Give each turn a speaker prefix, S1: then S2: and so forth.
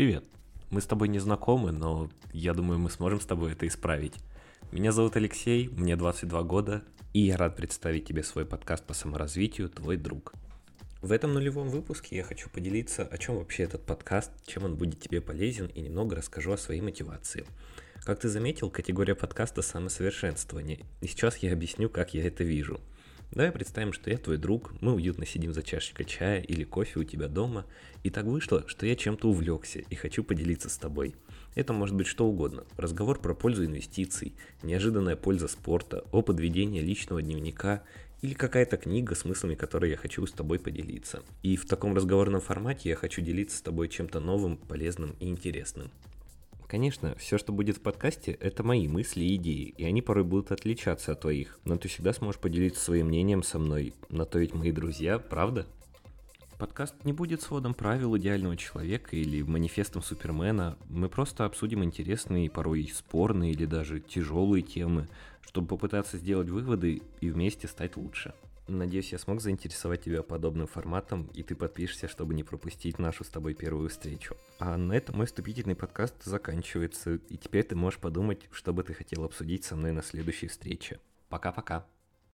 S1: Привет. Мы с тобой не знакомы, но я думаю, мы сможем с тобой это исправить. Меня зовут Алексей, мне 22 года, и я рад представить тебе свой подкаст по саморазвитию «Твой друг». В этом нулевом выпуске я хочу поделиться, о чем вообще этот подкаст, чем он будет тебе полезен, и немного расскажу о своей мотивации. Как ты заметил, категория подкаста самосовершенствование, и сейчас я объясню, как я это вижу – Давай представим, что я твой друг, мы уютно сидим за чашечкой чая или кофе у тебя дома, и так вышло, что я чем-то увлекся и хочу поделиться с тобой. Это может быть что угодно. Разговор про пользу инвестиций, неожиданная польза спорта, опыт ведения личного дневника или какая-то книга, смыслами которой я хочу с тобой поделиться. И в таком разговорном формате я хочу делиться с тобой чем-то новым, полезным и интересным. Конечно, все, что будет в подкасте, это мои мысли и идеи, и они порой будут отличаться от твоих, но ты всегда сможешь поделиться своим мнением со мной, на то ведь мои друзья, правда? Подкаст не будет сводом правил идеального человека или манифестом Супермена. Мы просто обсудим интересные, порой спорные или даже тяжелые темы, чтобы попытаться сделать выводы и вместе стать лучше. Надеюсь, я смог заинтересовать тебя подобным форматом, и ты подпишешься, чтобы не пропустить нашу с тобой первую встречу. А на этом мой вступительный подкаст заканчивается, и теперь ты можешь подумать, что бы ты хотел обсудить со мной на следующей встрече. Пока-пока.